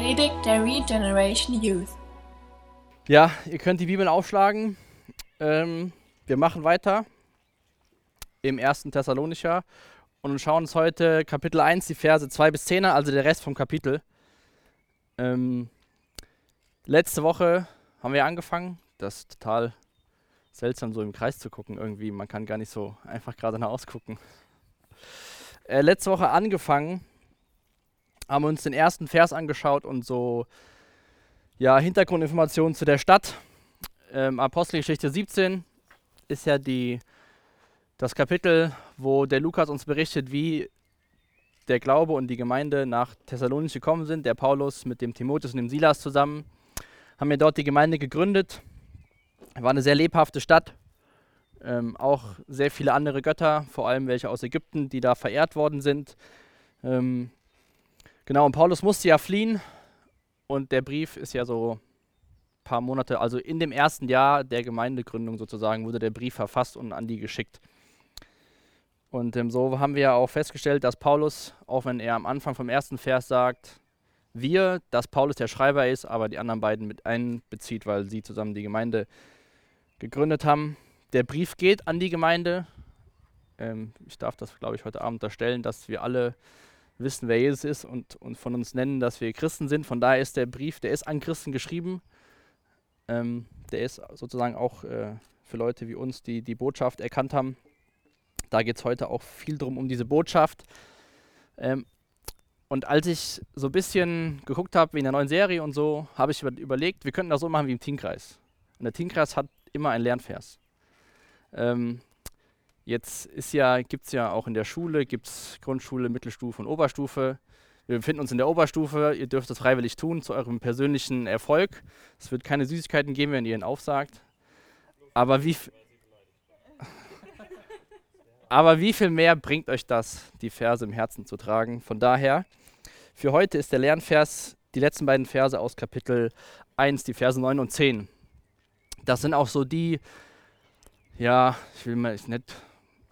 Predigt der Regeneration Youth. Ja, ihr könnt die Bibel aufschlagen. Ähm, wir machen weiter im ersten Thessalonicher und schauen uns heute Kapitel 1, die Verse 2 bis 10 an, also der Rest vom Kapitel. Ähm, letzte Woche haben wir angefangen. Das ist total seltsam, so im Kreis zu gucken irgendwie. Man kann gar nicht so einfach gerade nach ausgucken. Äh, letzte Woche angefangen, haben uns den ersten Vers angeschaut und so ja, Hintergrundinformationen zu der Stadt. Ähm, Apostelgeschichte 17 ist ja die, das Kapitel, wo der Lukas uns berichtet, wie der Glaube und die Gemeinde nach Thessalonich gekommen sind. Der Paulus mit dem Timotheus und dem Silas zusammen haben ja dort die Gemeinde gegründet. War eine sehr lebhafte Stadt. Ähm, auch sehr viele andere Götter, vor allem welche aus Ägypten, die da verehrt worden sind. Ähm, genau, und Paulus musste ja fliehen und der Brief ist ja so ein paar Monate, also in dem ersten Jahr der Gemeindegründung sozusagen, wurde der Brief verfasst und an die geschickt. Und ähm, so haben wir ja auch festgestellt, dass Paulus, auch wenn er am Anfang vom ersten Vers sagt, wir, dass Paulus der Schreiber ist, aber die anderen beiden mit einbezieht, weil sie zusammen die Gemeinde gegründet haben, der Brief geht an die Gemeinde. Ähm, ich darf das, glaube ich, heute Abend darstellen, dass wir alle wissen, wer Jesus ist und, und von uns nennen, dass wir Christen sind. Von daher ist der Brief, der ist an Christen geschrieben. Ähm, der ist sozusagen auch äh, für Leute wie uns, die die Botschaft erkannt haben. Da geht es heute auch viel drum um diese Botschaft. Ähm, und als ich so ein bisschen geguckt habe wie in der neuen Serie und so, habe ich überlegt, wir könnten das so machen wie im Teamkreis. Und der Teamkreis hat immer einen Lernvers. Ähm, jetzt ja, gibt es ja auch in der Schule, gibt es Grundschule, Mittelstufe und Oberstufe. Wir befinden uns in der Oberstufe, ihr dürft das freiwillig tun zu eurem persönlichen Erfolg. Es wird keine Süßigkeiten geben, wenn ihr ihn aufsagt. Aber wie, aber wie viel mehr bringt euch das, die Verse im Herzen zu tragen? Von daher, für heute ist der Lernvers die letzten beiden Verse aus Kapitel 1, die Verse 9 und 10. Das sind auch so die ja, ich will mal nicht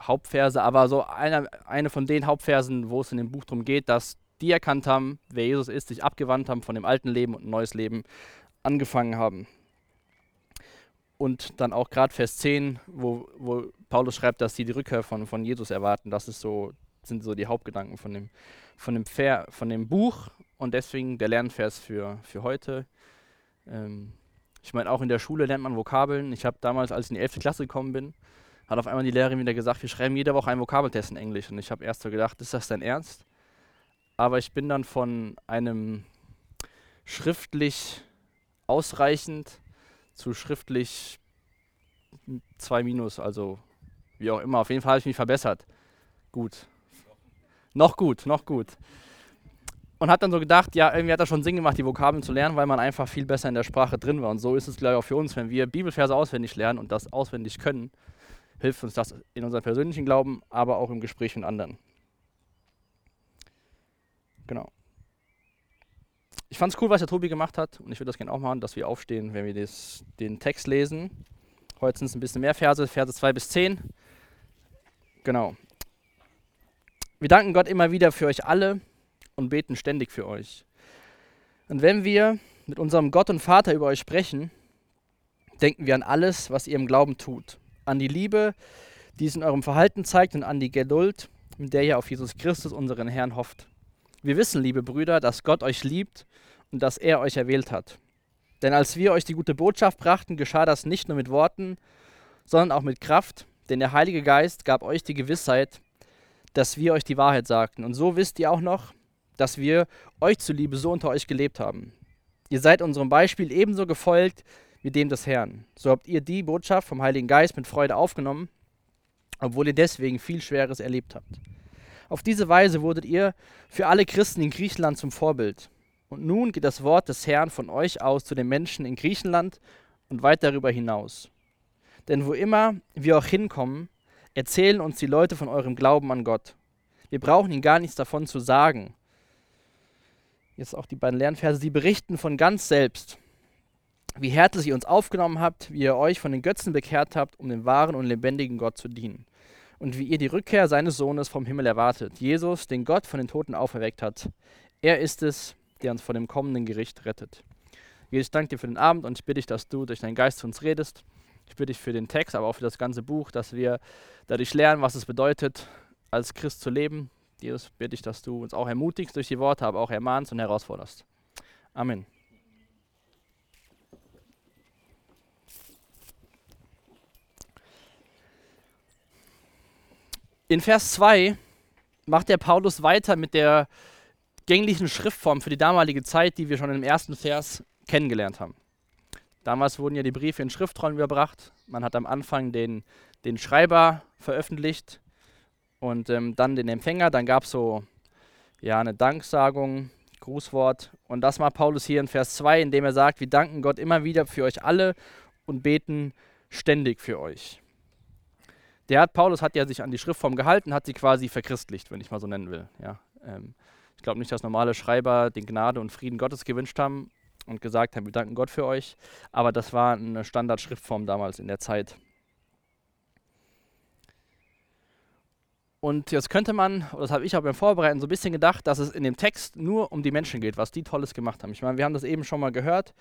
Hauptverse, aber so eine, eine von den Hauptversen, wo es in dem Buch darum geht, dass die erkannt haben, wer Jesus ist, sich abgewandt haben von dem alten Leben und ein neues Leben angefangen haben. Und dann auch gerade Vers 10, wo, wo Paulus schreibt, dass sie die Rückkehr von, von Jesus erwarten. Das ist so, sind so die Hauptgedanken von dem, von dem, Ver, von dem Buch und deswegen der Lernvers für, für heute. Ähm, ich meine, auch in der Schule lernt man Vokabeln. Ich habe damals, als ich in die 11. Klasse gekommen bin, hat auf einmal die Lehrerin wieder gesagt, wir schreiben jede Woche einen Vokabeltest in Englisch. Und ich habe erst so gedacht, ist das dein Ernst? Aber ich bin dann von einem schriftlich ausreichend zu schriftlich 2 minus, also wie auch immer. Auf jeden Fall habe ich mich verbessert. Gut. Noch gut, noch gut und hat dann so gedacht, ja, irgendwie hat das schon Sinn gemacht, die Vokabeln zu lernen, weil man einfach viel besser in der Sprache drin war. Und so ist es, glaube ich, auch für uns, wenn wir Bibelverse auswendig lernen und das auswendig können, hilft uns das in unserem persönlichen Glauben, aber auch im Gespräch mit anderen. Genau. Ich fand es cool, was der Tobi gemacht hat und ich würde das gerne auch machen, dass wir aufstehen, wenn wir das, den Text lesen. Heute sind es ein bisschen mehr Verse, Verse 2 bis 10. Genau. Wir danken Gott immer wieder für euch alle, und beten ständig für euch. Und wenn wir mit unserem Gott und Vater über euch sprechen, denken wir an alles, was ihr im Glauben tut. An die Liebe, die es in eurem Verhalten zeigt und an die Geduld, mit der ihr auf Jesus Christus, unseren Herrn, hofft. Wir wissen, liebe Brüder, dass Gott euch liebt und dass er euch erwählt hat. Denn als wir euch die gute Botschaft brachten, geschah das nicht nur mit Worten, sondern auch mit Kraft, denn der Heilige Geist gab euch die Gewissheit, dass wir euch die Wahrheit sagten. Und so wisst ihr auch noch, dass wir euch zuliebe so unter euch gelebt haben. Ihr seid unserem Beispiel ebenso gefolgt wie dem des Herrn. So habt ihr die Botschaft vom Heiligen Geist mit Freude aufgenommen, obwohl ihr deswegen viel Schweres erlebt habt. Auf diese Weise wurdet ihr für alle Christen in Griechenland zum Vorbild. Und nun geht das Wort des Herrn von euch aus zu den Menschen in Griechenland und weit darüber hinaus. Denn wo immer wir auch hinkommen, erzählen uns die Leute von eurem Glauben an Gott. Wir brauchen ihnen gar nichts davon zu sagen, jetzt auch die beiden Lernverse, sie berichten von ganz selbst, wie herzlich ihr uns aufgenommen habt, wie ihr euch von den Götzen bekehrt habt, um dem wahren und lebendigen Gott zu dienen. Und wie ihr die Rückkehr seines Sohnes vom Himmel erwartet, Jesus, den Gott von den Toten auferweckt hat. Er ist es, der uns vor dem kommenden Gericht rettet. Jesus, ich danke dir für den Abend und ich bitte dich, dass du durch deinen Geist zu uns redest. Ich bitte dich für den Text, aber auch für das ganze Buch, dass wir dadurch lernen, was es bedeutet, als Christ zu leben. Jesus, bitte ich, dass du uns auch ermutigst durch die Worte, aber auch ermahnst und herausforderst. Amen. In Vers 2 macht der Paulus weiter mit der gänglichen Schriftform für die damalige Zeit, die wir schon im ersten Vers kennengelernt haben. Damals wurden ja die Briefe in Schriftrollen überbracht. Man hat am Anfang den, den Schreiber veröffentlicht und ähm, dann den Empfänger. Dann gab es so ja, eine Danksagung, Grußwort. Und das macht Paulus hier in Vers 2, indem er sagt, wir danken Gott immer wieder für euch alle und beten ständig für euch. Der hat, Paulus hat ja sich an die Schriftform gehalten, hat sie quasi verchristlicht, wenn ich mal so nennen will. Ja, ähm, ich glaube nicht, dass normale Schreiber den Gnade und Frieden Gottes gewünscht haben und gesagt haben, wir danken Gott für euch, aber das war eine Standardschriftform damals in der Zeit. Und jetzt könnte man, das habe ich auch beim Vorbereiten so ein bisschen gedacht, dass es in dem Text nur um die Menschen geht, was die Tolles gemacht haben. Ich meine, wir haben das eben schon mal gehört.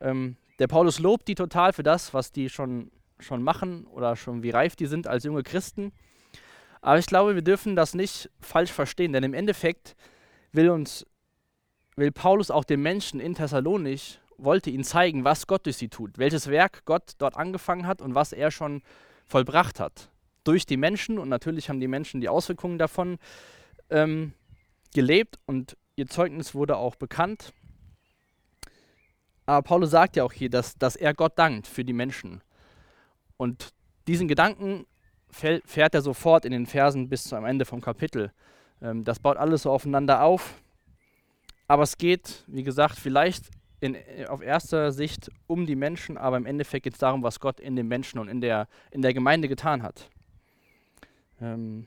Ähm, der Paulus lobt die total für das, was die schon schon machen oder schon wie reif die sind als junge Christen. Aber ich glaube, wir dürfen das nicht falsch verstehen, denn im Endeffekt will uns, will Paulus auch den Menschen in Thessalonich, wollte ihnen zeigen, was Gott durch sie tut, welches Werk Gott dort angefangen hat und was er schon vollbracht hat. Durch die Menschen und natürlich haben die Menschen die Auswirkungen davon ähm, gelebt und ihr Zeugnis wurde auch bekannt. Aber Paulus sagt ja auch hier, dass, dass er Gott dankt für die Menschen und diesen Gedanken fährt er sofort in den Versen bis zum Ende vom Kapitel. Ähm, das baut alles so aufeinander auf. Aber es geht, wie gesagt, vielleicht in, äh, auf erster Sicht um die Menschen, aber im Endeffekt geht es darum, was Gott in den Menschen und in der, in der Gemeinde getan hat. Ähm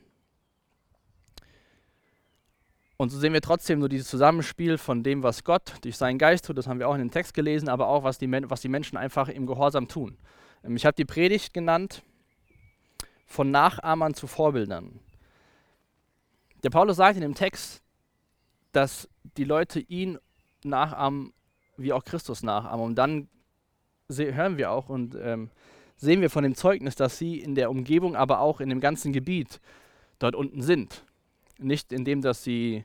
und so sehen wir trotzdem nur dieses Zusammenspiel von dem, was Gott durch seinen Geist tut, das haben wir auch in dem Text gelesen, aber auch, was die, was die Menschen einfach im Gehorsam tun. Ähm, ich habe die Predigt genannt, von Nachahmern zu Vorbildern. Der Paulus sagt in dem Text, dass die Leute ihn nachahmen, wie auch Christus nachahmen. Und dann hören wir auch und ähm, sehen wir von dem Zeugnis, dass sie in der Umgebung, aber auch in dem ganzen Gebiet dort unten sind. Nicht indem, dass sie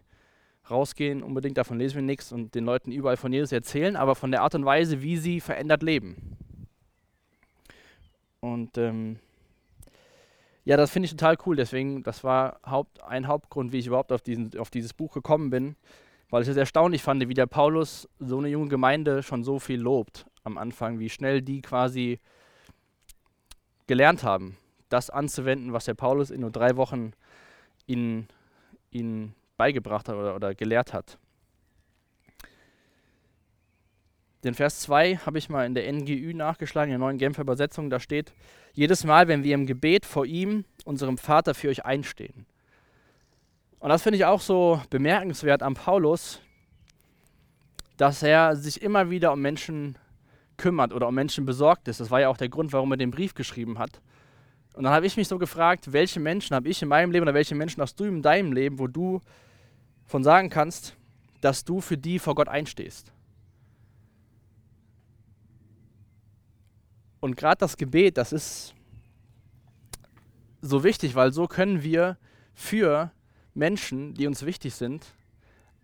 rausgehen, unbedingt davon lesen wir nichts und den Leuten überall von Jesus erzählen, aber von der Art und Weise, wie sie verändert leben. Und ähm, ja, das finde ich total cool. Deswegen, das war Haupt, ein Hauptgrund, wie ich überhaupt auf, diesen, auf dieses Buch gekommen bin, weil ich es erstaunlich fand, wie der Paulus so eine junge Gemeinde schon so viel lobt am Anfang, wie schnell die quasi gelernt haben, das anzuwenden, was der Paulus in nur drei Wochen ihnen, ihnen beigebracht hat oder, oder gelehrt hat. Den Vers 2 habe ich mal in der NGÜ nachgeschlagen, in der neuen Genfer Übersetzung. Da steht, jedes Mal, wenn wir im Gebet vor ihm, unserem Vater, für euch einstehen. Und das finde ich auch so bemerkenswert am Paulus, dass er sich immer wieder um Menschen kümmert oder um Menschen besorgt ist. Das war ja auch der Grund, warum er den Brief geschrieben hat. Und dann habe ich mich so gefragt, welche Menschen habe ich in meinem Leben oder welche Menschen hast du in deinem Leben, wo du von sagen kannst, dass du für die vor Gott einstehst. Und gerade das Gebet, das ist so wichtig, weil so können wir für Menschen, die uns wichtig sind,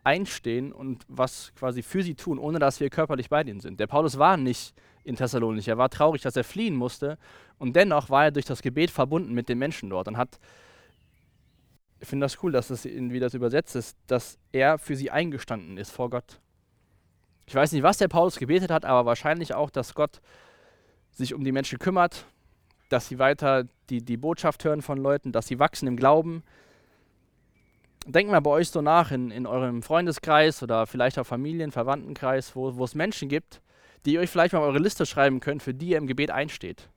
einstehen und was quasi für sie tun, ohne dass wir körperlich bei ihnen sind. Der Paulus war nicht in Thessalonich, er war traurig, dass er fliehen musste und dennoch war er durch das Gebet verbunden mit den Menschen dort und hat, ich finde das cool, dass es, wie das übersetzt ist, dass er für sie eingestanden ist vor Gott. Ich weiß nicht, was der Paulus gebetet hat, aber wahrscheinlich auch, dass Gott sich um die Menschen kümmert, dass sie weiter die, die Botschaft hören von Leuten, dass sie wachsen im Glauben. Denkt mal bei euch so nach in, in eurem Freundeskreis oder vielleicht auch Familien-, Verwandtenkreis, wo, wo es Menschen gibt, die ihr euch vielleicht mal eure Liste schreiben könnt, für die ihr im Gebet einsteht.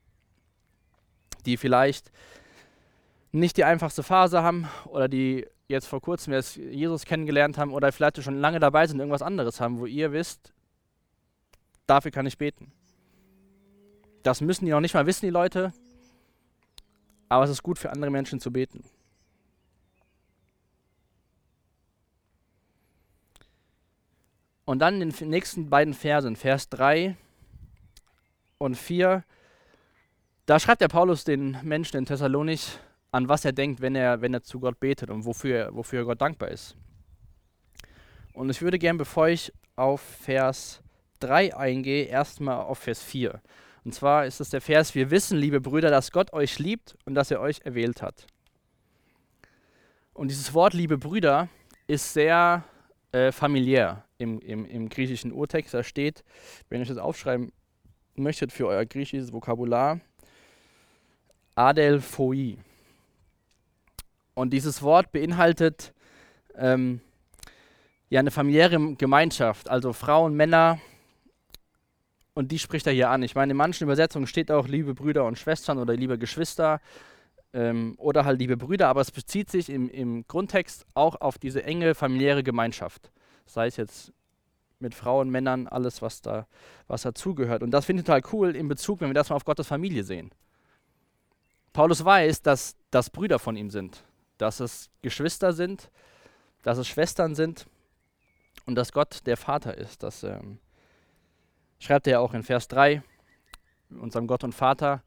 Die vielleicht nicht die einfachste Phase haben oder die jetzt vor kurzem erst Jesus kennengelernt haben oder vielleicht schon lange dabei sind, irgendwas anderes haben, wo ihr wisst, dafür kann ich beten. Das müssen die noch nicht mal wissen, die Leute. Aber es ist gut für andere Menschen zu beten. Und dann in den nächsten beiden Versen, Vers 3 und 4, da schreibt der Paulus den Menschen in Thessalonich, an was er denkt, wenn er, wenn er zu Gott betet und wofür, wofür Gott dankbar ist. Und ich würde gern, bevor ich auf Vers 3 eingehe, erstmal auf Vers 4. Und zwar ist es der Vers, wir wissen, liebe Brüder, dass Gott euch liebt und dass er euch erwählt hat. Und dieses Wort, liebe Brüder, ist sehr äh, familiär im, im, im griechischen Urtext. Da steht, wenn ihr das aufschreiben möchtet für euer griechisches Vokabular, Adelphoi. Und dieses Wort beinhaltet ähm, ja eine familiäre Gemeinschaft, also Frauen, Männer, und die spricht er hier an. Ich meine, in manchen Übersetzungen steht auch liebe Brüder und Schwestern oder liebe Geschwister ähm, oder halt liebe Brüder, aber es bezieht sich im, im Grundtext auch auf diese enge familiäre Gemeinschaft. Sei es jetzt mit Frauen, Männern, alles, was da was dazugehört. Und das finde ich total cool in Bezug, wenn wir das mal auf Gottes Familie sehen. Paulus weiß, dass das Brüder von ihm sind, dass es Geschwister sind, dass es Schwestern sind und dass Gott der Vater ist. Das ähm, schreibt er ja auch in Vers 3, unserem Gott und Vater.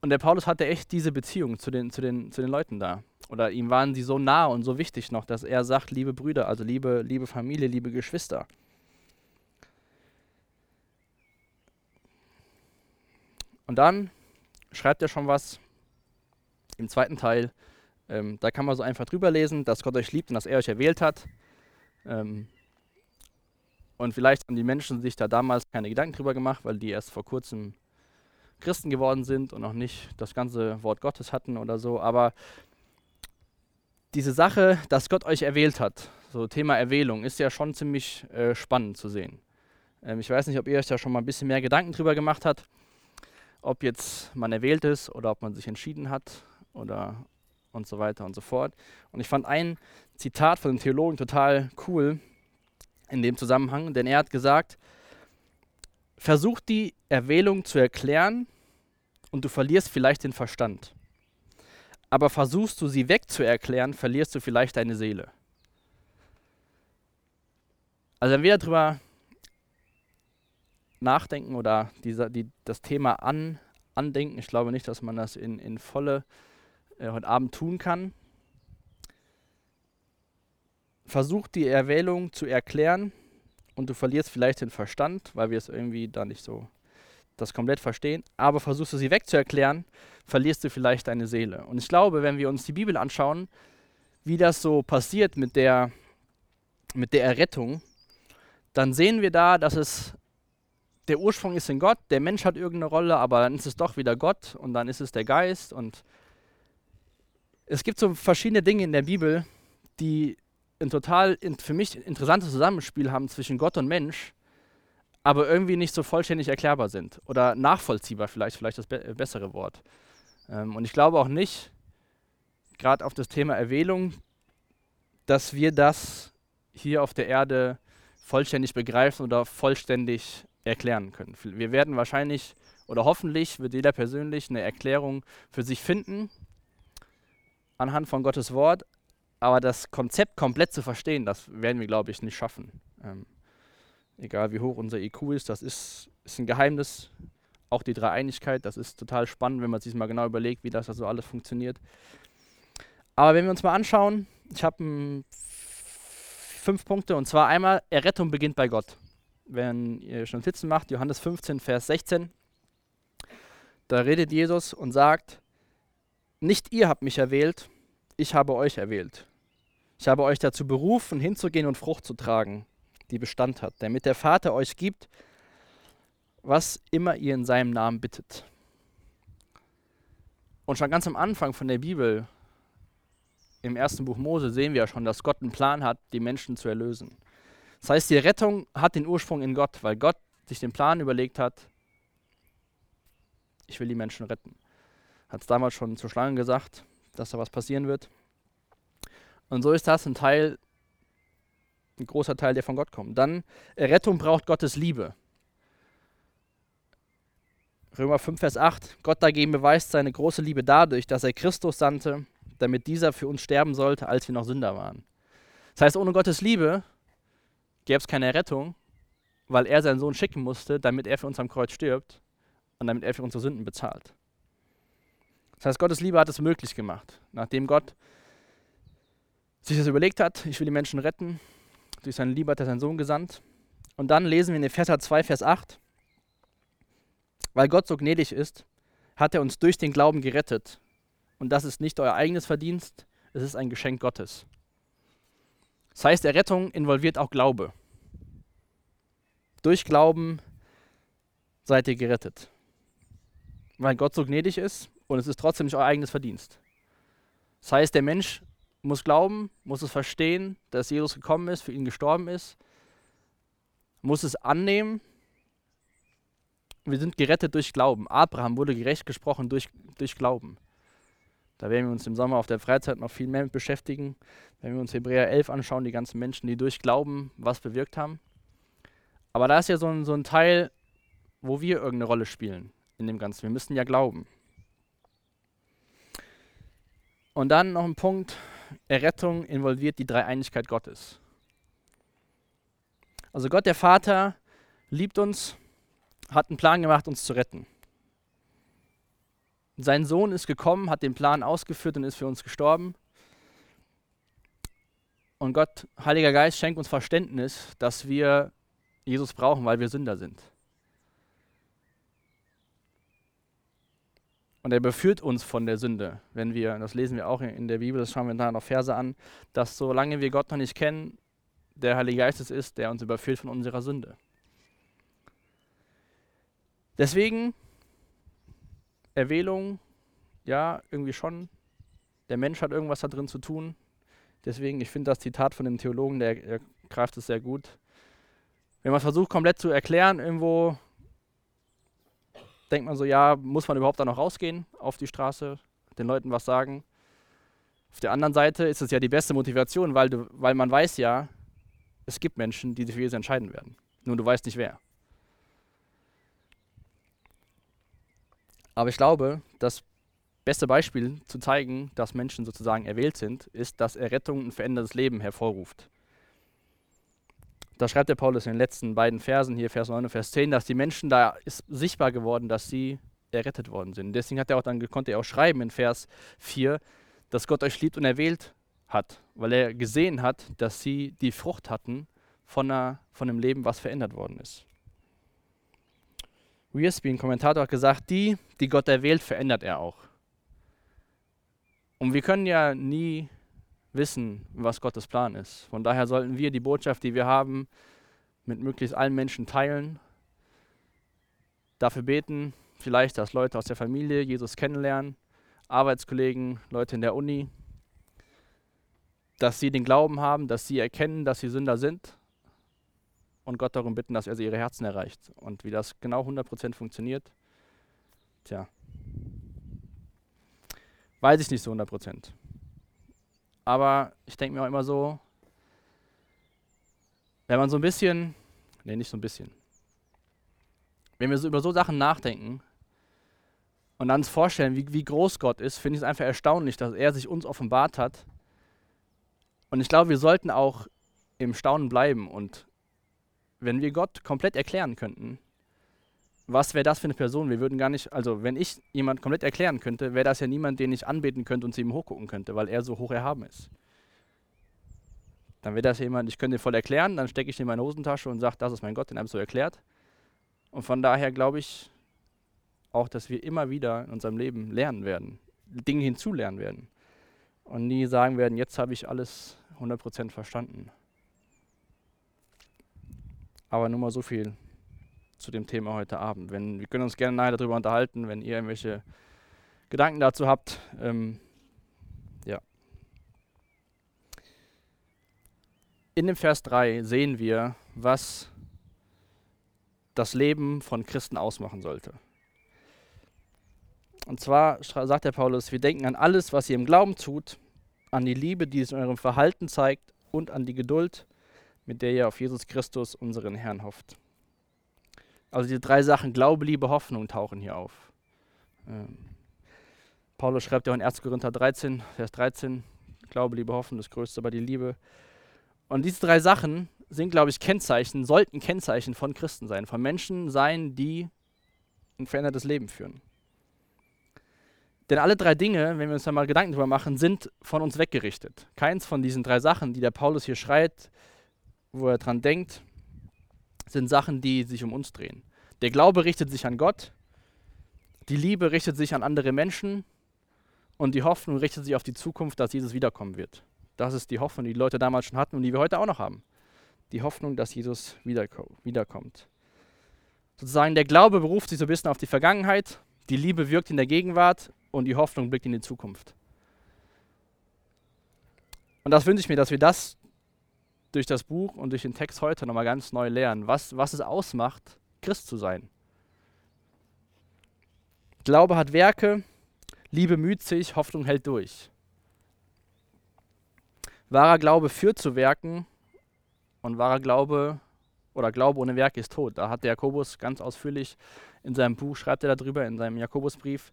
Und der Paulus hatte echt diese Beziehung zu den, zu den, zu den Leuten da. Oder ihm waren sie so nah und so wichtig noch, dass er sagt, liebe Brüder, also liebe, liebe Familie, liebe Geschwister. Und dann schreibt er schon was im zweiten Teil. Ähm, da kann man so einfach drüber lesen, dass Gott euch liebt und dass er euch erwählt hat. Ähm, und vielleicht haben die Menschen sich da damals keine Gedanken drüber gemacht, weil die erst vor kurzem Christen geworden sind und noch nicht das ganze Wort Gottes hatten oder so. Aber diese Sache, dass Gott euch erwählt hat, so Thema Erwählung, ist ja schon ziemlich äh, spannend zu sehen. Ähm, ich weiß nicht, ob ihr euch da schon mal ein bisschen mehr Gedanken drüber gemacht habt, ob jetzt man erwählt ist oder ob man sich entschieden hat oder und so weiter und so fort. Und ich fand ein Zitat von dem Theologen total cool in dem Zusammenhang, denn er hat gesagt, versuch die Erwählung zu erklären und du verlierst vielleicht den Verstand. Aber versuchst du sie wegzuerklären, verlierst du vielleicht deine Seele. Also wenn wir darüber nachdenken oder dieser, die, das Thema an, andenken, ich glaube nicht, dass man das in, in volle äh, heute Abend tun kann, versuch die Erwählung zu erklären und du verlierst vielleicht den Verstand, weil wir es irgendwie da nicht so das komplett verstehen, aber versuchst du sie wegzuerklären, verlierst du vielleicht deine Seele. Und ich glaube, wenn wir uns die Bibel anschauen, wie das so passiert mit der, mit der Errettung, dann sehen wir da, dass es der Ursprung ist in Gott, der Mensch hat irgendeine Rolle, aber dann ist es doch wieder Gott und dann ist es der Geist und es gibt so verschiedene Dinge in der Bibel, die ein total für mich interessantes Zusammenspiel haben zwischen Gott und Mensch, aber irgendwie nicht so vollständig erklärbar sind. Oder nachvollziehbar vielleicht, vielleicht das be äh, bessere Wort. Ähm, und ich glaube auch nicht, gerade auf das Thema Erwählung, dass wir das hier auf der Erde vollständig begreifen oder vollständig erklären können. Wir werden wahrscheinlich oder hoffentlich wird jeder persönlich eine Erklärung für sich finden anhand von Gottes Wort, aber das Konzept komplett zu verstehen, das werden wir, glaube ich, nicht schaffen. Ähm, egal wie hoch unser IQ ist, das ist, ist ein Geheimnis. Auch die Dreieinigkeit, das ist total spannend, wenn man sich mal genau überlegt, wie das also alles funktioniert. Aber wenn wir uns mal anschauen, ich habe fünf Punkte und zwar einmal, Errettung beginnt bei Gott. Wenn ihr schon Sitzen macht, Johannes 15, Vers 16, da redet Jesus und sagt, nicht ihr habt mich erwählt, ich habe euch erwählt. Ich habe euch dazu berufen, hinzugehen und Frucht zu tragen, die Bestand hat, damit der Vater euch gibt, was immer ihr in seinem Namen bittet. Und schon ganz am Anfang von der Bibel, im ersten Buch Mose, sehen wir ja schon, dass Gott einen Plan hat, die Menschen zu erlösen. Das heißt, die Rettung hat den Ursprung in Gott, weil Gott sich den Plan überlegt hat, ich will die Menschen retten. Hat es damals schon zur Schlange gesagt, dass da was passieren wird. Und so ist das ein Teil, ein großer Teil, der von Gott kommt. Dann, Rettung braucht Gottes Liebe. Römer 5, Vers 8. Gott dagegen beweist seine große Liebe dadurch, dass er Christus sandte, damit dieser für uns sterben sollte, als wir noch Sünder waren. Das heißt, ohne Gottes Liebe gäbe es keine Rettung, weil er seinen Sohn schicken musste, damit er für uns am Kreuz stirbt und damit er für unsere Sünden bezahlt. Das heißt, Gottes Liebe hat es möglich gemacht. Nachdem Gott sich das überlegt hat, ich will die Menschen retten, durch seine Liebe hat er seinen Sohn gesandt. Und dann lesen wir in Epheser 2, Vers 8, weil Gott so gnädig ist, hat er uns durch den Glauben gerettet. Und das ist nicht euer eigenes Verdienst, es ist ein Geschenk Gottes. Das heißt, Errettung involviert auch Glaube. Durch Glauben seid ihr gerettet. Weil Gott so gnädig ist und es ist trotzdem nicht euer eigenes Verdienst. Das heißt, der Mensch muss glauben, muss es verstehen, dass Jesus gekommen ist, für ihn gestorben ist, muss es annehmen. Wir sind gerettet durch Glauben. Abraham wurde gerecht gesprochen durch, durch Glauben. Da werden wir uns im Sommer auf der Freizeit noch viel mehr mit beschäftigen, wenn wir uns Hebräer 11 anschauen, die ganzen Menschen, die durch Glauben was bewirkt haben. Aber da ist ja so ein, so ein Teil, wo wir irgendeine Rolle spielen in dem Ganzen. Wir müssen ja glauben. Und dann noch ein Punkt, Errettung involviert die Dreieinigkeit Gottes. Also Gott der Vater liebt uns, hat einen Plan gemacht, uns zu retten. Sein Sohn ist gekommen, hat den Plan ausgeführt und ist für uns gestorben. Und Gott, Heiliger Geist, schenkt uns Verständnis, dass wir Jesus brauchen, weil wir Sünder sind. Und er beführt uns von der Sünde, wenn wir, das lesen wir auch in der Bibel, das schauen wir da noch Verse an, dass solange wir Gott noch nicht kennen, der Heilige Geist es ist, der uns überführt von unserer Sünde. Deswegen Erwählung, ja, irgendwie schon. Der Mensch hat irgendwas da drin zu tun. Deswegen, ich finde das Zitat von dem Theologen, der, der greift es sehr gut. Wenn man versucht, komplett zu erklären, irgendwo denkt man so, ja, muss man überhaupt da noch rausgehen auf die Straße, den Leuten was sagen? Auf der anderen Seite ist es ja die beste Motivation, weil, du, weil man weiß ja, es gibt Menschen, die sich für Jesus entscheiden werden. Nur du weißt nicht wer. Aber ich glaube, das beste Beispiel zu zeigen, dass Menschen sozusagen erwählt sind, ist, dass Errettung ein verändertes Leben hervorruft. Da schreibt der Paulus in den letzten beiden Versen, hier Vers 9 und Vers 10, dass die Menschen, da ist sichtbar geworden, dass sie errettet worden sind. Deswegen hat er auch dann, konnte er auch schreiben in Vers 4, dass Gott euch liebt und erwählt hat, weil er gesehen hat, dass sie die Frucht hatten von, einer, von einem Leben, was verändert worden ist. Wiersbe, ein Kommentator, hat gesagt, die, die Gott erwählt, verändert er auch. Und wir können ja nie wissen, was Gottes Plan ist. Von daher sollten wir die Botschaft, die wir haben, mit möglichst allen Menschen teilen, dafür beten, vielleicht, dass Leute aus der Familie Jesus kennenlernen, Arbeitskollegen, Leute in der Uni, dass sie den Glauben haben, dass sie erkennen, dass sie Sünder sind und Gott darum bitten, dass er sie ihre Herzen erreicht. Und wie das genau 100% funktioniert, tja, weiß ich nicht so 100%. Aber ich denke mir auch immer so, wenn man so ein bisschen, nee, nicht so ein bisschen, wenn wir so über so Sachen nachdenken und dann uns vorstellen, wie, wie groß Gott ist, finde ich es einfach erstaunlich, dass er sich uns offenbart hat. Und ich glaube, wir sollten auch im Staunen bleiben und wenn wir Gott komplett erklären könnten, was wäre das für eine Person? Wir würden gar nicht, also wenn ich jemand komplett erklären könnte, wäre das ja niemand, den ich anbeten könnte und zu ihm hochgucken könnte, weil er so hoch erhaben ist. Dann wäre das jemand, ich könnte ihn voll erklären, dann stecke ich ihn in meine Hosentasche und sage, das ist mein Gott, den habe ich so erklärt. Und von daher glaube ich auch, dass wir immer wieder in unserem Leben lernen werden, Dinge hinzulernen werden. Und nie sagen werden, jetzt habe ich alles 100% verstanden. Aber nur mal so viel zu dem Thema heute Abend. Wenn, wir können uns gerne nachher darüber unterhalten, wenn ihr irgendwelche Gedanken dazu habt. Ähm, ja. In dem Vers 3 sehen wir, was das Leben von Christen ausmachen sollte. Und zwar sagt der Paulus, wir denken an alles, was ihr im Glauben tut, an die Liebe, die es in eurem Verhalten zeigt und an die Geduld, mit der ihr auf Jesus Christus, unseren Herrn, hofft. Also diese drei Sachen, Glaube, Liebe, Hoffnung, tauchen hier auf. Ähm, Paulus schreibt ja in 1. Korinther 13, Vers 13, Glaube, Liebe, Hoffnung, das Größte aber die Liebe. Und diese drei Sachen sind, glaube ich, Kennzeichen, sollten Kennzeichen von Christen sein, von Menschen sein, die ein verändertes Leben führen. Denn alle drei Dinge, wenn wir uns da mal Gedanken drüber machen, sind von uns weggerichtet. Keins von diesen drei Sachen, die der Paulus hier schreit, wo er dran denkt, sind Sachen, die sich um uns drehen. Der Glaube richtet sich an Gott, die Liebe richtet sich an andere Menschen und die Hoffnung richtet sich auf die Zukunft, dass Jesus wiederkommen wird. Das ist die Hoffnung, die die Leute damals schon hatten und die wir heute auch noch haben. Die Hoffnung, dass Jesus wiederkommt. Sozusagen der Glaube beruft sich so ein bisschen auf die Vergangenheit, die Liebe wirkt in der Gegenwart und die Hoffnung blickt in die Zukunft. Und das wünsche ich mir, dass wir das durch das Buch und durch den Text heute nochmal ganz neu lernen, was, was es ausmacht, Christ zu sein. Glaube hat Werke, Liebe müht sich, Hoffnung hält durch. Wahrer Glaube führt zu Werken und wahrer Glaube oder Glaube ohne Werke ist tot. Da hat der Jakobus ganz ausführlich in seinem Buch, schreibt er darüber, in seinem Jakobusbrief.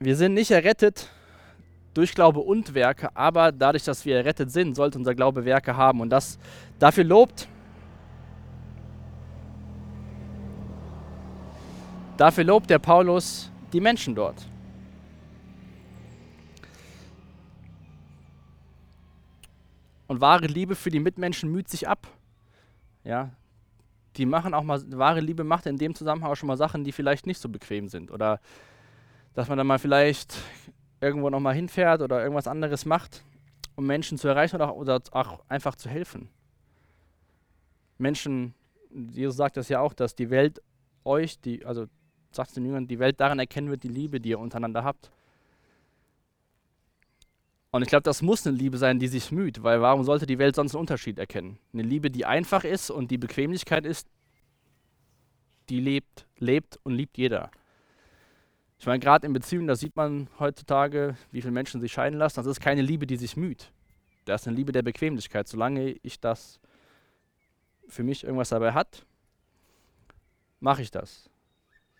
Wir sind nicht errettet durch Glaube und Werke, aber dadurch, dass wir errettet sind, sollte unser Glaube Werke haben. Und das dafür lobt, dafür lobt der Paulus die Menschen dort. Und wahre Liebe für die Mitmenschen müht sich ab. Ja, die machen auch mal, wahre Liebe macht in dem Zusammenhang auch schon mal Sachen, die vielleicht nicht so bequem sind. Oder dass man dann mal vielleicht irgendwo nochmal hinfährt oder irgendwas anderes macht, um Menschen zu erreichen oder auch, oder auch einfach zu helfen. Menschen, Jesus sagt das ja auch, dass die Welt euch, die, also sagt es den Jüngern, die Welt daran erkennen wird, die Liebe, die ihr untereinander habt. Und ich glaube, das muss eine Liebe sein, die sich müht, weil warum sollte die Welt sonst einen Unterschied erkennen? Eine Liebe, die einfach ist und die Bequemlichkeit ist, die lebt, lebt und liebt jeder. Ich meine, gerade in Beziehungen, da sieht man heutzutage, wie viele Menschen sich scheiden lassen. Das ist keine Liebe, die sich müht. Das ist eine Liebe der Bequemlichkeit. Solange ich das für mich irgendwas dabei hat, mache ich das.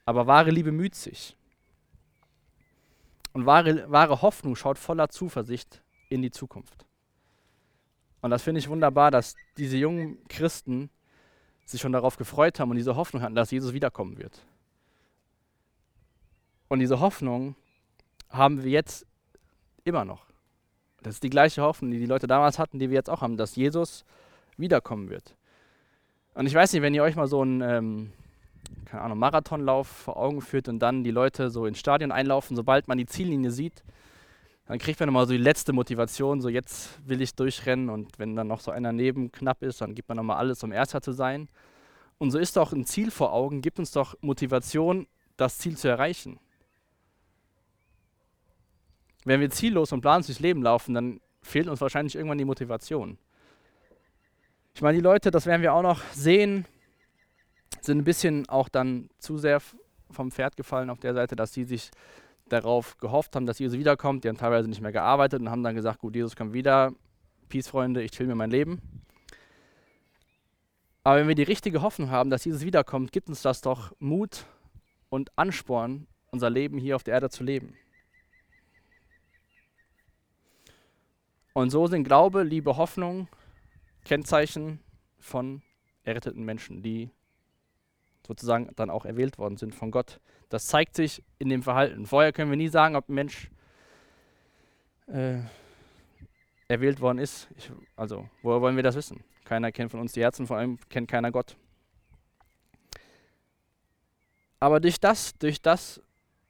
Aber wahre Liebe müht sich. Und wahre, wahre Hoffnung schaut voller Zuversicht in die Zukunft. Und das finde ich wunderbar, dass diese jungen Christen sich schon darauf gefreut haben und diese Hoffnung hatten, dass Jesus wiederkommen wird. Und diese Hoffnung haben wir jetzt immer noch. Das ist die gleiche Hoffnung, die die Leute damals hatten, die wir jetzt auch haben, dass Jesus wiederkommen wird. Und ich weiß nicht, wenn ihr euch mal so einen ähm, keine Ahnung, Marathonlauf vor Augen führt und dann die Leute so ins Stadion einlaufen, sobald man die Ziellinie sieht, dann kriegt man nochmal so die letzte Motivation, so jetzt will ich durchrennen und wenn dann noch so einer neben knapp ist, dann gibt man nochmal alles, um Erster zu sein. Und so ist doch ein Ziel vor Augen, gibt uns doch Motivation, das Ziel zu erreichen. Wenn wir ziellos und planlos durchs Leben laufen, dann fehlt uns wahrscheinlich irgendwann die Motivation. Ich meine, die Leute, das werden wir auch noch sehen, sind ein bisschen auch dann zu sehr vom Pferd gefallen auf der Seite, dass sie sich darauf gehofft haben, dass Jesus wiederkommt. Die haben teilweise nicht mehr gearbeitet und haben dann gesagt, gut, Jesus kommt wieder, Peace, Freunde, ich chill mir mein Leben. Aber wenn wir die richtige Hoffnung haben, dass Jesus wiederkommt, gibt uns das doch Mut und Ansporn, unser Leben hier auf der Erde zu leben. Und so sind Glaube, Liebe, Hoffnung Kennzeichen von erretteten Menschen, die sozusagen dann auch erwählt worden sind von Gott. Das zeigt sich in dem Verhalten. Vorher können wir nie sagen, ob ein Mensch äh, erwählt worden ist. Ich, also, woher wollen wir das wissen? Keiner kennt von uns die Herzen, vor allem kennt keiner Gott. Aber durch das, durch das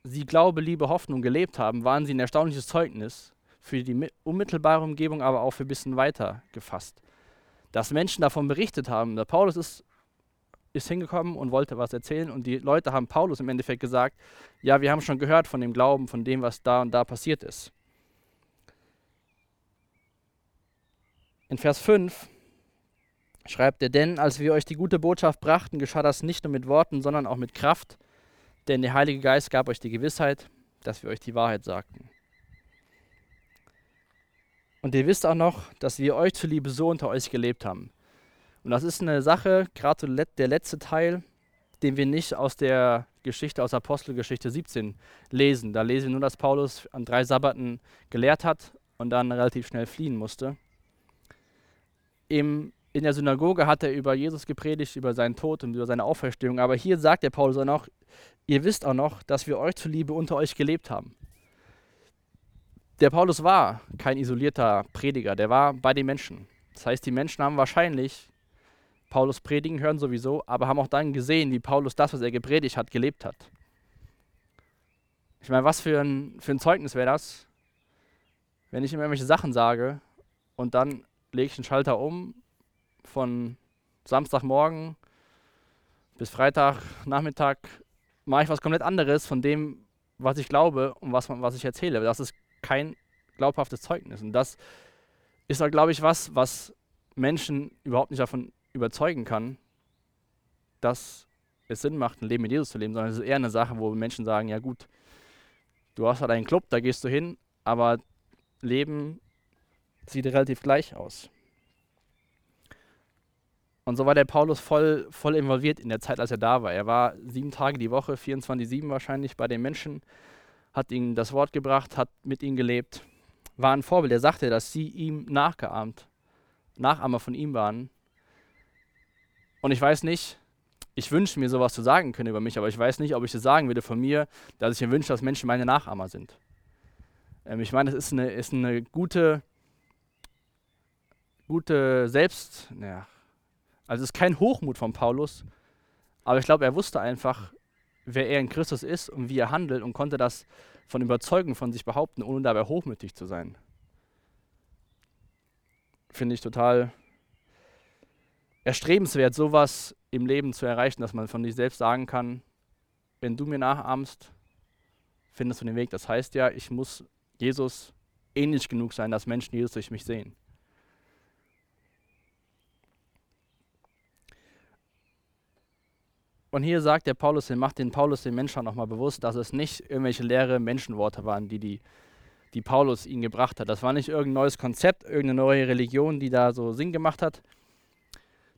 sie Glaube, Liebe, Hoffnung gelebt haben, waren sie ein erstaunliches Zeugnis für die unmittelbare Umgebung, aber auch für ein bisschen weiter gefasst. Dass Menschen davon berichtet haben. Der Paulus ist ist hingekommen und wollte was erzählen und die Leute haben Paulus im Endeffekt gesagt, ja, wir haben schon gehört von dem Glauben, von dem, was da und da passiert ist. In Vers 5 schreibt er, denn als wir euch die gute Botschaft brachten, geschah das nicht nur mit Worten, sondern auch mit Kraft, denn der Heilige Geist gab euch die Gewissheit, dass wir euch die Wahrheit sagten. Und ihr wisst auch noch, dass wir euch zuliebe so unter euch gelebt haben. Und das ist eine Sache, gerade der letzte Teil, den wir nicht aus der Geschichte aus Apostelgeschichte 17 lesen. Da lesen wir nur, dass Paulus an drei Sabbaten gelehrt hat und dann relativ schnell fliehen musste. Im, in der Synagoge hat er über Jesus gepredigt, über seinen Tod und über seine Auferstehung. Aber hier sagt der Paulus auch noch, ihr wisst auch noch, dass wir euch zuliebe unter euch gelebt haben. Der Paulus war kein isolierter Prediger, der war bei den Menschen. Das heißt, die Menschen haben wahrscheinlich Paulus predigen hören sowieso, aber haben auch dann gesehen, wie Paulus das, was er gepredigt hat, gelebt hat. Ich meine, was für ein, für ein Zeugnis wäre das, wenn ich ihm irgendwelche Sachen sage und dann lege ich den Schalter um von Samstagmorgen bis Freitagnachmittag mache ich was komplett anderes von dem, was ich glaube und was, was ich erzähle. Das ist kein glaubhaftes Zeugnis. Und das ist, glaube ich, was, was Menschen überhaupt nicht davon überzeugen kann, dass es Sinn macht, ein Leben mit Jesus zu leben, sondern es ist eher eine Sache, wo Menschen sagen, ja gut, du hast halt einen Club, da gehst du hin, aber Leben sieht relativ gleich aus. Und so war der Paulus voll, voll involviert in der Zeit, als er da war. Er war sieben Tage die Woche, 24-7 wahrscheinlich bei den Menschen, hat ihnen das Wort gebracht, hat mit ihnen gelebt, war ein Vorbild. Er sagte, dass sie ihm nachgeahmt, Nachahmer von ihm waren und ich weiß nicht, ich wünsche mir sowas zu sagen können über mich, aber ich weiß nicht, ob ich das sagen würde von mir, dass ich mir wünsche, dass Menschen meine Nachahmer sind. Ähm, ich meine, es ist eine, ist eine gute, gute Selbst, ja, also es ist kein Hochmut von Paulus, aber ich glaube, er wusste einfach, wer er in Christus ist und wie er handelt und konnte das von Überzeugung von sich behaupten, ohne dabei hochmütig zu sein. Finde ich total erstrebenswert, sowas im Leben zu erreichen, dass man von sich selbst sagen kann, wenn du mir nachahmst, findest du den Weg. Das heißt ja, ich muss Jesus ähnlich genug sein, dass Menschen Jesus durch mich sehen. Und hier sagt der Paulus, macht den Paulus den Menschen nochmal bewusst, dass es nicht irgendwelche leere Menschenworte waren, die, die, die Paulus ihnen gebracht hat. Das war nicht irgendein neues Konzept, irgendeine neue Religion, die da so Sinn gemacht hat,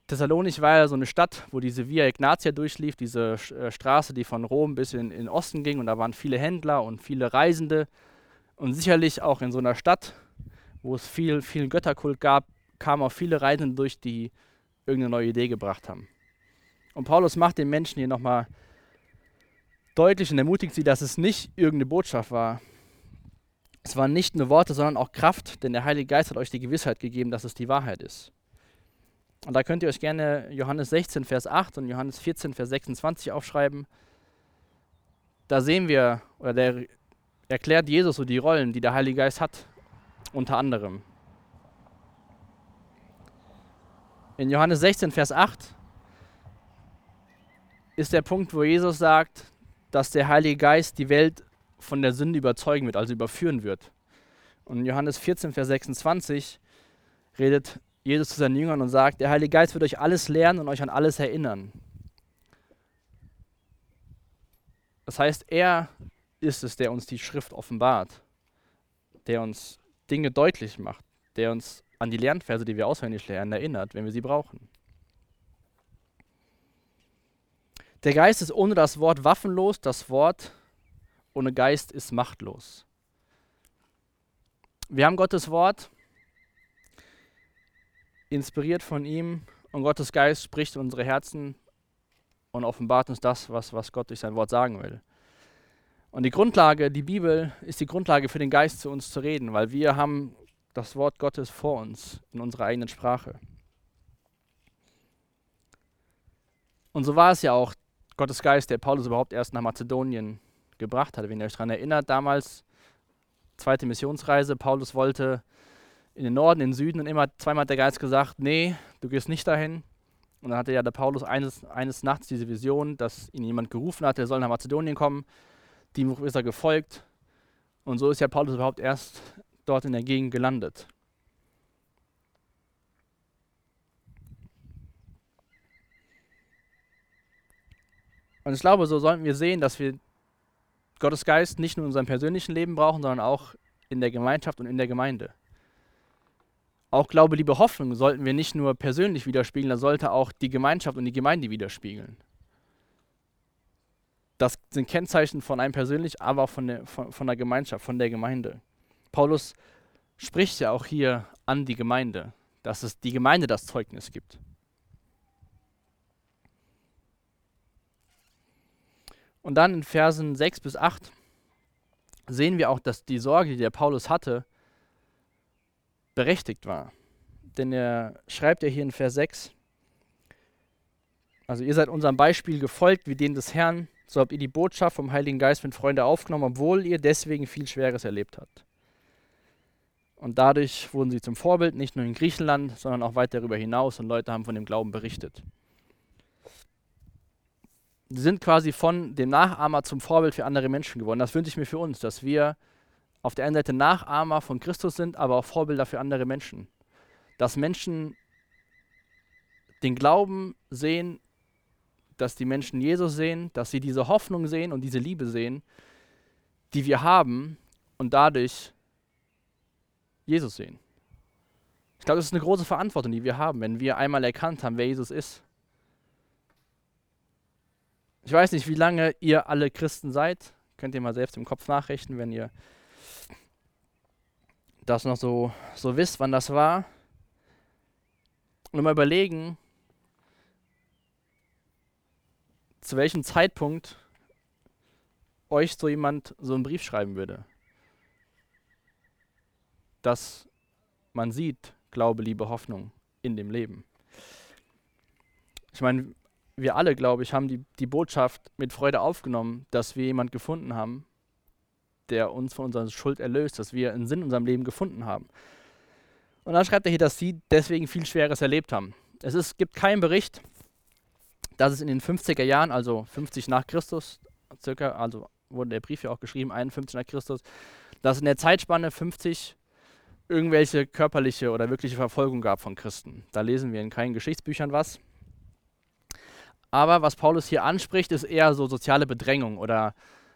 Thessalonich war ja so eine Stadt, wo diese Via Ignatia durchlief, diese äh, Straße, die von Rom bis in, in den Osten ging. Und da waren viele Händler und viele Reisende. Und sicherlich auch in so einer Stadt, wo es viel, viel Götterkult gab, kamen auch viele Reisende durch, die irgendeine neue Idee gebracht haben. Und Paulus macht den Menschen hier nochmal deutlich und ermutigt sie, dass es nicht irgendeine Botschaft war. Es waren nicht nur Worte, sondern auch Kraft, denn der Heilige Geist hat euch die Gewissheit gegeben, dass es die Wahrheit ist. Und da könnt ihr euch gerne Johannes 16, Vers 8 und Johannes 14, Vers 26 aufschreiben. Da sehen wir, oder der erklärt Jesus so die Rollen, die der Heilige Geist hat, unter anderem. In Johannes 16, Vers 8 ist der Punkt, wo Jesus sagt, dass der Heilige Geist die Welt von der Sünde überzeugen wird, also überführen wird. Und in Johannes 14, Vers 26 redet Jesus zu seinen Jüngern und sagt, der Heilige Geist wird euch alles lernen und euch an alles erinnern. Das heißt, er ist es, der uns die Schrift offenbart, der uns Dinge deutlich macht, der uns an die Lernverse, die wir auswendig lernen, erinnert, wenn wir sie brauchen. Der Geist ist ohne das Wort waffenlos, das Wort ohne Geist ist machtlos. Wir haben Gottes Wort inspiriert von ihm und Gottes Geist spricht in unsere Herzen und offenbart uns das, was, was Gott durch sein Wort sagen will. Und die Grundlage, die Bibel, ist die Grundlage für den Geist zu uns zu reden, weil wir haben das Wort Gottes vor uns in unserer eigenen Sprache. Und so war es ja auch Gottes Geist, der Paulus überhaupt erst nach Mazedonien gebracht hat. Wenn ihr euch daran erinnert, damals, zweite Missionsreise, Paulus wollte in den Norden, in den Süden und immer zweimal hat der Geist gesagt, nee, du gehst nicht dahin. Und dann hatte ja der Paulus eines, eines Nachts diese Vision, dass ihn jemand gerufen hat, der soll nach Mazedonien kommen. Dem ist er gefolgt. Und so ist ja Paulus überhaupt erst dort in der Gegend gelandet. Und ich glaube, so sollten wir sehen, dass wir Gottes Geist nicht nur in unserem persönlichen Leben brauchen, sondern auch in der Gemeinschaft und in der Gemeinde. Auch Glaube, Liebe, Hoffnung sollten wir nicht nur persönlich widerspiegeln, das sollte auch die Gemeinschaft und die Gemeinde widerspiegeln. das sind Kennzeichen von einem persönlich, aber auch von der, von, von der Gemeinschaft, von der Gemeinde. Paulus spricht ja auch hier an die Gemeinde, dass es die Gemeinde das Zeugnis gibt. Und dann in Versen 6 bis 8 sehen wir auch, dass die Sorge, die der Paulus hatte, berechtigt war. Denn er schreibt ja hier in Vers 6, also ihr seid unserem Beispiel gefolgt wie dem des Herrn, so habt ihr die Botschaft vom Heiligen Geist mit Freunden aufgenommen, obwohl ihr deswegen viel Schweres erlebt habt. Und dadurch wurden sie zum Vorbild, nicht nur in Griechenland, sondern auch weit darüber hinaus und Leute haben von dem Glauben berichtet. Sind quasi von dem Nachahmer zum Vorbild für andere Menschen geworden. Das wünsche ich mir für uns, dass wir auf der einen Seite Nachahmer von Christus sind, aber auch Vorbilder für andere Menschen. Dass Menschen den Glauben sehen, dass die Menschen Jesus sehen, dass sie diese Hoffnung sehen und diese Liebe sehen, die wir haben und dadurch Jesus sehen. Ich glaube, das ist eine große Verantwortung, die wir haben, wenn wir einmal erkannt haben, wer Jesus ist. Ich weiß nicht, wie lange ihr alle Christen seid. Könnt ihr mal selbst im Kopf nachrechnen, wenn ihr das noch so, so wisst, wann das war. Und mal überlegen, zu welchem Zeitpunkt euch so jemand so einen Brief schreiben würde. Dass man sieht, Glaube, Liebe, Hoffnung in dem Leben. Ich meine, wir alle, glaube ich, haben die, die Botschaft mit Freude aufgenommen, dass wir jemanden gefunden haben, der uns von unserer Schuld erlöst, dass wir einen Sinn in unserem Leben gefunden haben. Und dann schreibt er hier, dass sie deswegen viel Schweres erlebt haben. Es ist, gibt keinen Bericht, dass es in den 50er Jahren, also 50 nach Christus, circa, also wurde der Brief ja auch geschrieben, 51 nach Christus, dass in der Zeitspanne 50 irgendwelche körperliche oder wirkliche Verfolgung gab von Christen. Da lesen wir in keinen Geschichtsbüchern was. Aber was Paulus hier anspricht, ist eher so soziale Bedrängung oder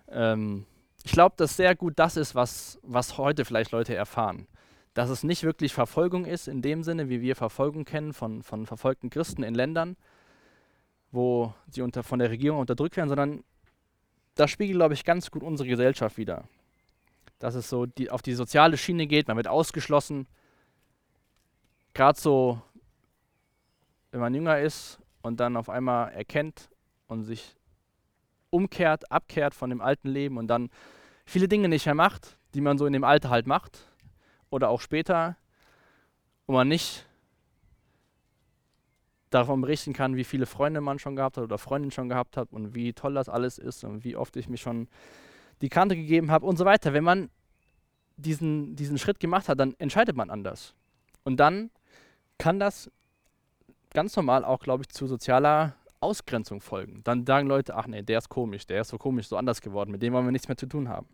ähm, ich glaube, dass sehr gut das ist, was, was heute vielleicht Leute erfahren. Dass es nicht wirklich Verfolgung ist, in dem Sinne, wie wir Verfolgung kennen von, von verfolgten Christen in Ländern, wo sie unter, von der Regierung unterdrückt werden, sondern das spiegelt, glaube ich, ganz gut unsere Gesellschaft wider. Dass es so die, auf die soziale Schiene geht, man wird ausgeschlossen. Gerade so, wenn man jünger ist und dann auf einmal erkennt und sich umkehrt, abkehrt von dem alten Leben und dann viele Dinge nicht mehr macht, die man so in dem Alter halt macht oder auch später, wo man nicht davon berichten kann, wie viele Freunde man schon gehabt hat oder Freundinnen schon gehabt hat und wie toll das alles ist und wie oft ich mich schon die Kante gegeben habe und so weiter. Wenn man diesen, diesen Schritt gemacht hat, dann entscheidet man anders. Und dann kann das ganz normal auch, glaube ich, zu sozialer Ausgrenzung folgen. Dann sagen Leute, ach nee, der ist komisch, der ist so komisch, so anders geworden, mit dem wollen wir nichts mehr zu tun haben.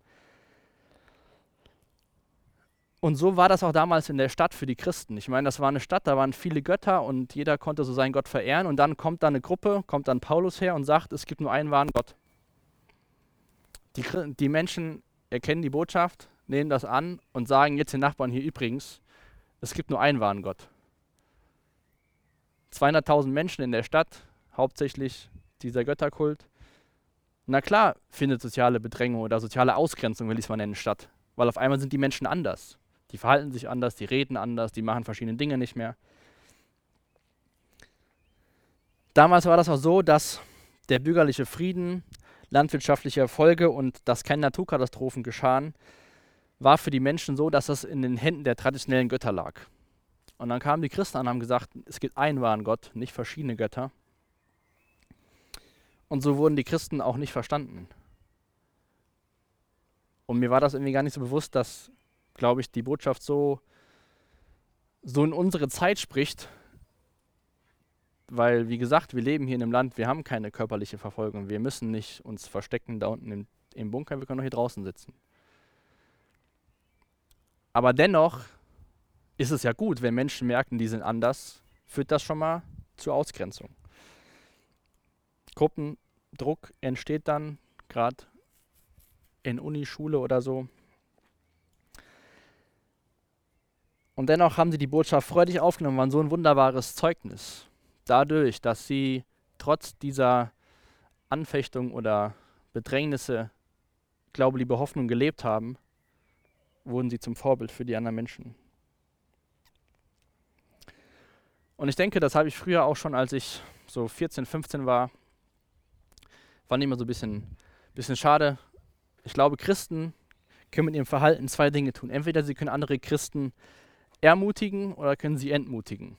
Und so war das auch damals in der Stadt für die Christen. Ich meine, das war eine Stadt, da waren viele Götter und jeder konnte so seinen Gott verehren. Und dann kommt da eine Gruppe, kommt dann Paulus her und sagt, es gibt nur einen wahren Gott. Die, die Menschen erkennen die Botschaft, nehmen das an und sagen jetzt den Nachbarn hier übrigens, es gibt nur einen wahren Gott. 200.000 Menschen in der Stadt, hauptsächlich dieser Götterkult. Na klar findet soziale Bedrängung oder soziale Ausgrenzung, will ich es mal nennen, statt. Weil auf einmal sind die Menschen anders. Die verhalten sich anders, die reden anders, die machen verschiedene Dinge nicht mehr. Damals war das auch so, dass der bürgerliche Frieden, landwirtschaftliche Erfolge und dass keine Naturkatastrophen geschahen, war für die Menschen so, dass das in den Händen der traditionellen Götter lag. Und dann kamen die Christen an und haben gesagt, es gibt einen wahren Gott, nicht verschiedene Götter. Und so wurden die Christen auch nicht verstanden. Und mir war das irgendwie gar nicht so bewusst, dass, glaube ich, die Botschaft so, so in unsere Zeit spricht. Weil, wie gesagt, wir leben hier in einem Land, wir haben keine körperliche Verfolgung. Wir müssen nicht uns verstecken da unten im, im Bunker, wir können auch hier draußen sitzen. Aber dennoch ist es ja gut, wenn Menschen merken, die sind anders, führt das schon mal zur Ausgrenzung. Gruppendruck entsteht dann, gerade in Unischule oder so. Und dennoch haben sie die Botschaft freudig aufgenommen, waren so ein wunderbares Zeugnis. Dadurch, dass sie trotz dieser Anfechtung oder Bedrängnisse Glaube, Liebe, Hoffnung gelebt haben, wurden sie zum Vorbild für die anderen Menschen. Und ich denke, das habe ich früher auch schon, als ich so 14, 15 war, fand ich immer so ein bisschen, bisschen schade. Ich glaube, Christen können mit ihrem Verhalten zwei Dinge tun. Entweder sie können andere Christen ermutigen oder können sie entmutigen.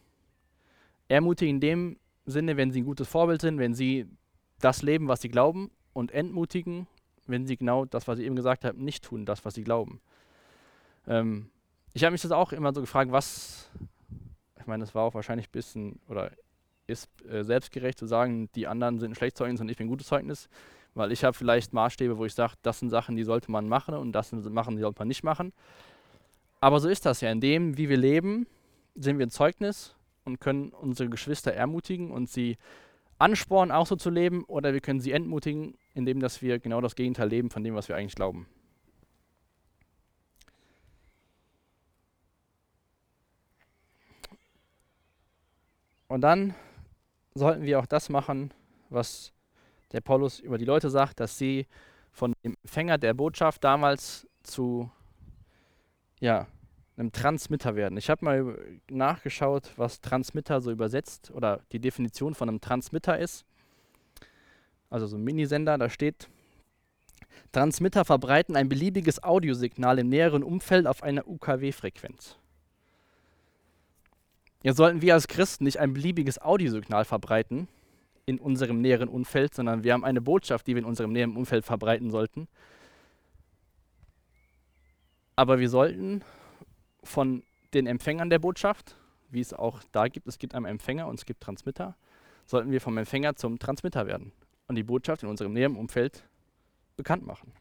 Ermutigen in dem Sinne, wenn sie ein gutes Vorbild sind, wenn sie das leben, was sie glauben, und entmutigen, wenn sie genau das, was ich eben gesagt habe, nicht tun, das, was sie glauben. Ähm, ich habe mich das auch immer so gefragt, was, ich meine, das war auch wahrscheinlich ein bisschen oder ist äh, selbstgerecht zu sagen, die anderen sind ein schlechtes Zeugnis und ich bin ein gutes Zeugnis, weil ich habe vielleicht Maßstäbe, wo ich sage, das sind Sachen, die sollte man machen und das sind Sachen, die sollte man nicht machen. Aber so ist das ja. In dem, wie wir leben, sind wir ein Zeugnis und können unsere Geschwister ermutigen und sie anspornen, auch so zu leben, oder wir können sie entmutigen, indem dass wir genau das Gegenteil leben von dem, was wir eigentlich glauben. Und dann sollten wir auch das machen, was der Paulus über die Leute sagt, dass sie von dem Empfänger der Botschaft damals zu ja, einem Transmitter werden. Ich habe mal nachgeschaut, was Transmitter so übersetzt oder die Definition von einem Transmitter ist. Also so ein Minisender, da steht, Transmitter verbreiten ein beliebiges Audiosignal im näheren Umfeld auf einer UKW-Frequenz. Ja, sollten wir als Christen nicht ein beliebiges Audiosignal verbreiten in unserem näheren Umfeld, sondern wir haben eine Botschaft, die wir in unserem näheren Umfeld verbreiten sollten. Aber wir sollten von den Empfängern der Botschaft, wie es auch da gibt, es gibt einen Empfänger und es gibt Transmitter, sollten wir vom Empfänger zum Transmitter werden und die Botschaft in unserem näheren Umfeld bekannt machen.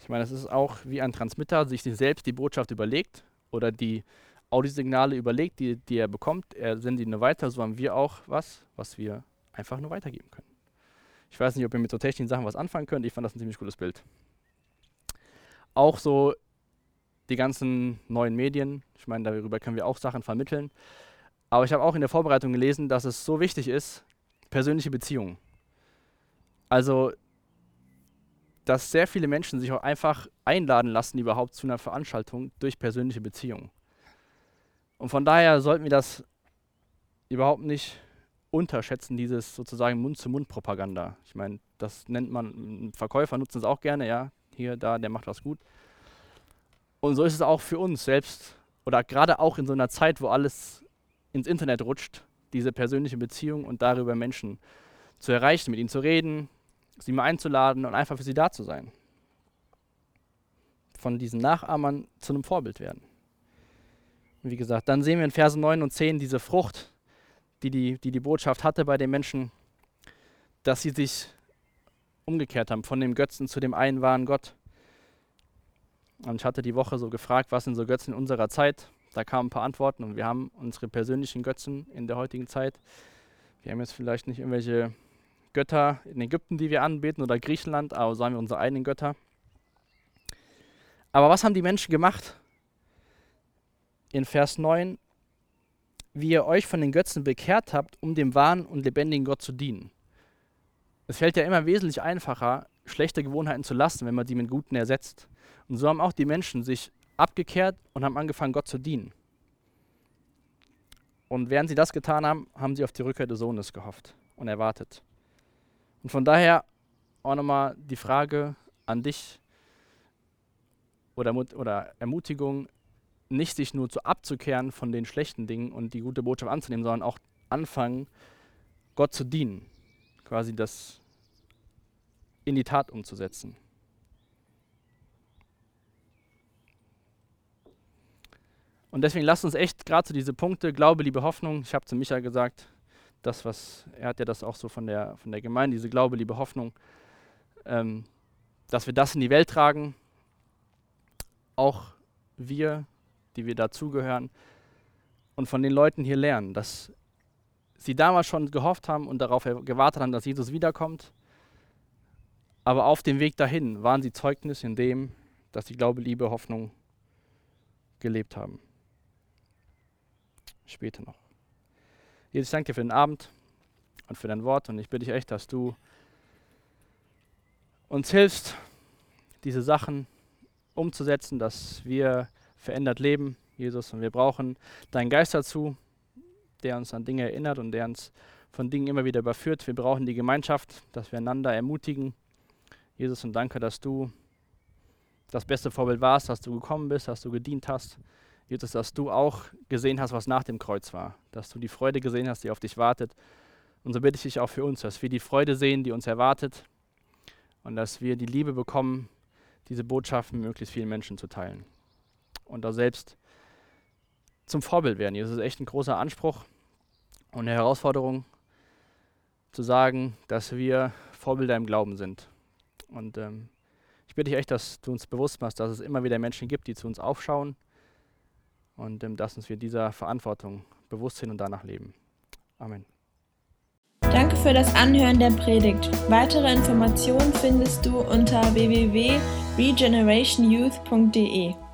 Ich meine, es ist auch wie ein Transmitter sich selbst die Botschaft überlegt oder die Audiosignale überlegt, die, die er bekommt, er sendet nur weiter, so haben wir auch was, was wir einfach nur weitergeben können. Ich weiß nicht, ob ihr mit so technischen Sachen was anfangen könnt, ich fand das ein ziemlich cooles Bild. Auch so die ganzen neuen Medien, ich meine, darüber können wir auch Sachen vermitteln. Aber ich habe auch in der Vorbereitung gelesen, dass es so wichtig ist, persönliche Beziehungen. Also, dass sehr viele Menschen sich auch einfach einladen lassen, überhaupt zu einer Veranstaltung durch persönliche Beziehungen. Und von daher sollten wir das überhaupt nicht unterschätzen, dieses sozusagen Mund-zu-Mund-Propaganda. Ich meine, das nennt man, Verkäufer nutzen es auch gerne, ja, hier, da, der macht was gut. Und so ist es auch für uns selbst oder gerade auch in so einer Zeit, wo alles ins Internet rutscht, diese persönliche Beziehung und darüber Menschen zu erreichen, mit ihnen zu reden, sie mal einzuladen und einfach für sie da zu sein. Von diesen Nachahmern zu einem Vorbild werden. Wie gesagt, dann sehen wir in Versen 9 und 10 diese Frucht, die die, die die Botschaft hatte bei den Menschen, dass sie sich umgekehrt haben von dem Götzen zu dem einen wahren Gott. Und ich hatte die Woche so gefragt, was sind so Götzen in unserer Zeit? Da kamen ein paar Antworten und wir haben unsere persönlichen Götzen in der heutigen Zeit. Wir haben jetzt vielleicht nicht irgendwelche Götter in Ägypten, die wir anbeten oder Griechenland, aber so haben wir unsere eigenen Götter. Aber was haben die Menschen gemacht? In Vers 9, wie ihr euch von den Götzen bekehrt habt, um dem wahren und lebendigen Gott zu dienen. Es fällt ja immer wesentlich einfacher, schlechte Gewohnheiten zu lassen, wenn man die mit guten ersetzt. Und so haben auch die Menschen sich abgekehrt und haben angefangen, Gott zu dienen. Und während sie das getan haben, haben sie auf die Rückkehr des Sohnes gehofft und erwartet. Und von daher auch nochmal die Frage an dich oder, oder Ermutigung, nicht sich nur zu abzukehren von den schlechten Dingen und die gute Botschaft anzunehmen, sondern auch anfangen, Gott zu dienen. Quasi das in die Tat umzusetzen. Und deswegen lasst uns echt gerade zu so diese Punkte, Glaube, Liebe, Hoffnung, ich habe zu Micha gesagt, das, was, er hat ja das auch so von der, von der Gemeinde, diese Glaube, Liebe, Hoffnung, ähm, dass wir das in die Welt tragen, auch wir die wir dazugehören, und von den Leuten hier lernen, dass sie damals schon gehofft haben und darauf gewartet haben, dass Jesus wiederkommt. Aber auf dem Weg dahin waren sie Zeugnis in dem, dass sie Glaube, Liebe, Hoffnung gelebt haben. Später noch. Jesus, ich danke dir für den Abend und für dein Wort und ich bitte dich echt, dass du uns hilfst, diese Sachen umzusetzen, dass wir verändert leben, Jesus. Und wir brauchen deinen Geist dazu, der uns an Dinge erinnert und der uns von Dingen immer wieder überführt. Wir brauchen die Gemeinschaft, dass wir einander ermutigen. Jesus, und danke, dass du das beste Vorbild warst, dass du gekommen bist, dass du gedient hast. Jesus, dass du auch gesehen hast, was nach dem Kreuz war, dass du die Freude gesehen hast, die auf dich wartet. Und so bitte ich dich auch für uns, dass wir die Freude sehen, die uns erwartet und dass wir die Liebe bekommen, diese Botschaften möglichst vielen Menschen zu teilen. Und da selbst zum Vorbild werden. Das ist echt ein großer Anspruch und eine Herausforderung, zu sagen, dass wir Vorbilder im Glauben sind. Und ähm, ich bitte dich echt, dass du uns bewusst machst, dass es immer wieder Menschen gibt, die zu uns aufschauen und ähm, dass uns wir dieser Verantwortung bewusst sind und danach leben. Amen. Danke für das Anhören der Predigt. Weitere Informationen findest du unter www.regenerationyouth.de.